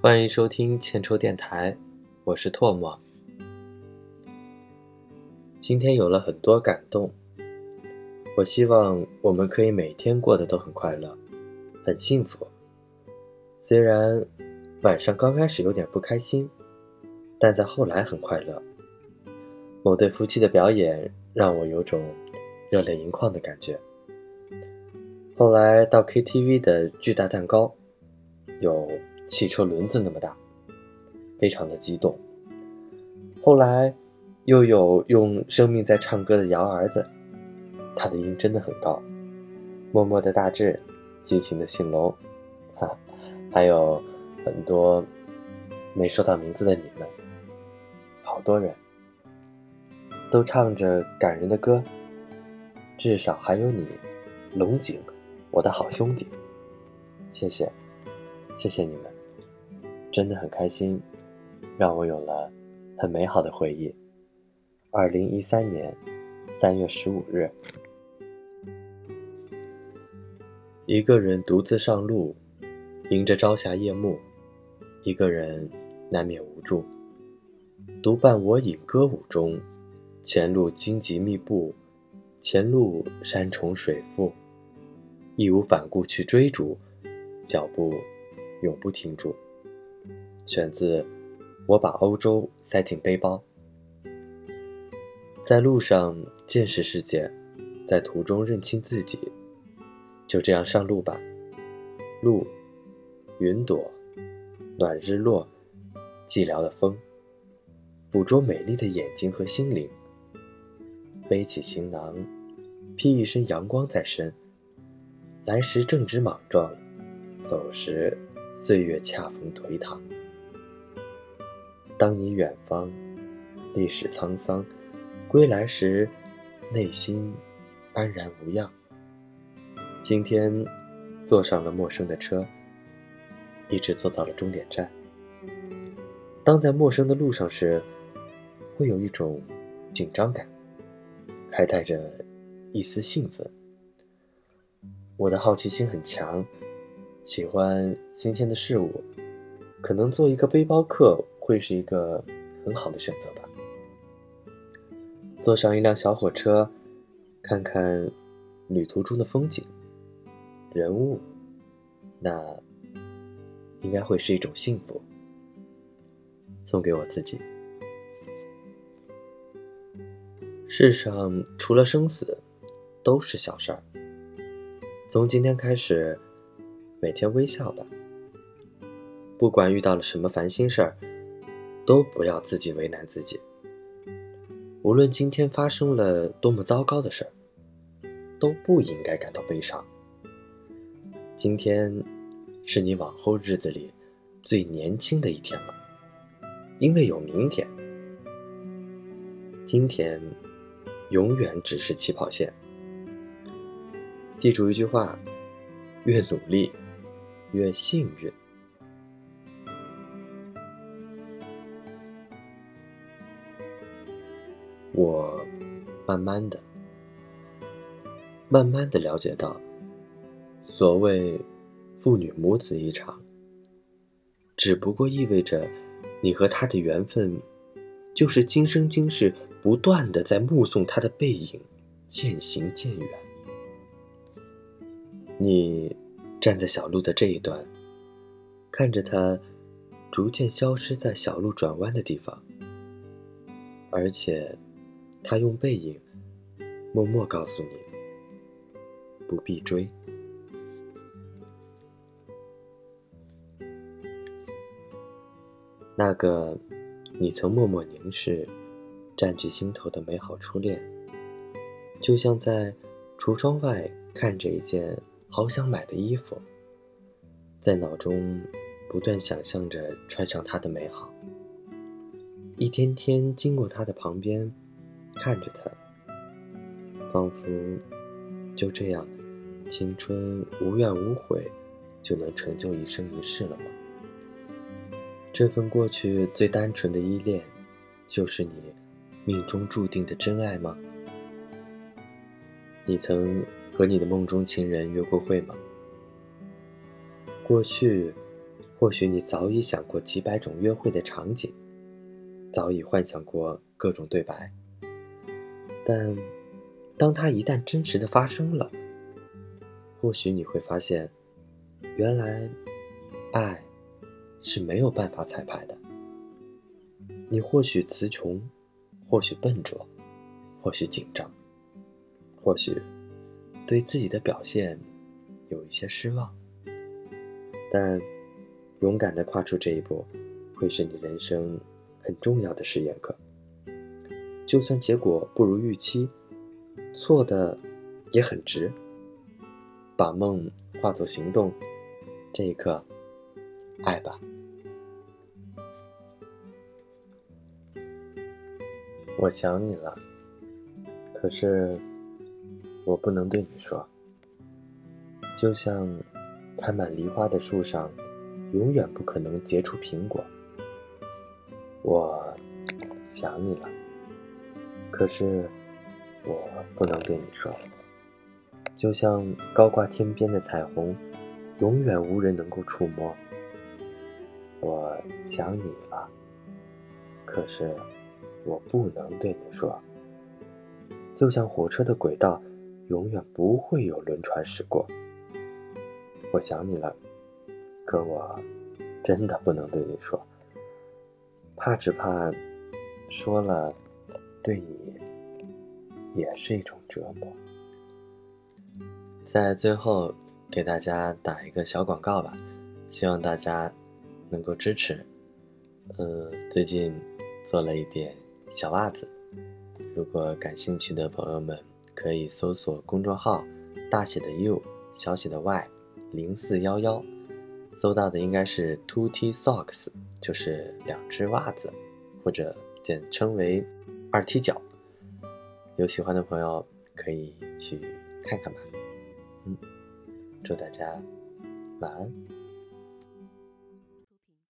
欢迎收听千抽电台，我是唾沫。今天有了很多感动，我希望我们可以每天过得都很快乐，很幸福。虽然晚上刚开始有点不开心，但在后来很快乐。某对夫妻的表演让我有种热泪盈眶的感觉。后来到 KTV 的巨大蛋糕，有汽车轮子那么大，非常的激动。后来又有用生命在唱歌的姚儿子，他的音真的很高。默默的大志，激情的信龙，哈，还有很多没说到名字的你们，好多人都唱着感人的歌。至少还有你，龙井。我的好兄弟，谢谢，谢谢你们，真的很开心，让我有了很美好的回忆。二零一三年三月十五日，一个人独自上路，迎着朝霞夜幕，一个人难免无助。独伴我饮歌舞中，前路荆棘密布，前路山重水复。义无反顾去追逐，脚步永不停住。选自《我把欧洲塞进背包》。在路上见识世界，在途中认清自己。就这样上路吧。路，云朵，暖日落，寂寥的风，捕捉美丽的眼睛和心灵。背起行囊，披一身阳光在身。来时正值莽撞，走时岁月恰逢颓唐。当你远方，历史沧桑，归来时，内心安然无恙。今天坐上了陌生的车，一直坐到了终点站。当在陌生的路上时，会有一种紧张感，还带着一丝兴奋。我的好奇心很强，喜欢新鲜的事物，可能做一个背包客会是一个很好的选择吧。坐上一辆小火车，看看旅途中的风景、人物，那应该会是一种幸福。送给我自己。世上除了生死，都是小事儿。从今天开始，每天微笑吧。不管遇到了什么烦心事儿，都不要自己为难自己。无论今天发生了多么糟糕的事儿，都不应该感到悲伤。今天是你往后日子里最年轻的一天了，因为有明天。今天永远只是起跑线。记住一句话：越努力，越幸运。慢慢的、慢慢的了解到，所谓父女母子一场，只不过意味着你和他的缘分，就是今生今世不断的在目送他的背影渐行渐远。你站在小路的这一端，看着他逐渐消失在小路转弯的地方，而且他用背影默默告诉你：不必追。那个你曾默默凝视、占据心头的美好初恋，就像在橱窗外看着一件。好想买的衣服，在脑中不断想象着穿上它的美好。一天天经过它的旁边，看着他，仿佛就这样，青春无怨无悔，就能成就一生一世了吗？这份过去最单纯的依恋，就是你命中注定的真爱吗？你曾。和你的梦中情人约过会吗？过去，或许你早已想过几百种约会的场景，早已幻想过各种对白，但当它一旦真实的发生了，或许你会发现，原来爱是没有办法彩排的。你或许词穷，或许笨拙，或许紧张，或许对自己的表现有一些失望，但。勇敢的跨出这一步，会是你人生很重要的试验课。就算结果不如预期，错的也很值。把梦化作行动，这一刻，爱吧。我想你了，可是我不能对你说。就像开满梨花的树上。永远不可能结出苹果。我想你了，可是我不能对你说。就像高挂天边的彩虹，永远无人能够触摸。我想你了，可是我不能对你说。就像火车的轨道，永远不会有轮船驶过。我想你了。可我真的不能对你说，怕只怕说了，对你也是一种折磨。在最后给大家打一个小广告吧，希望大家能够支持。嗯，最近做了一点小袜子，如果感兴趣的朋友们可以搜索公众号大写的 U 小写的 Y 零四幺幺。搜到的应该是 two T socks，就是两只袜子，或者简称为二踢脚。有喜欢的朋友可以去看看吧。嗯，祝大家晚安。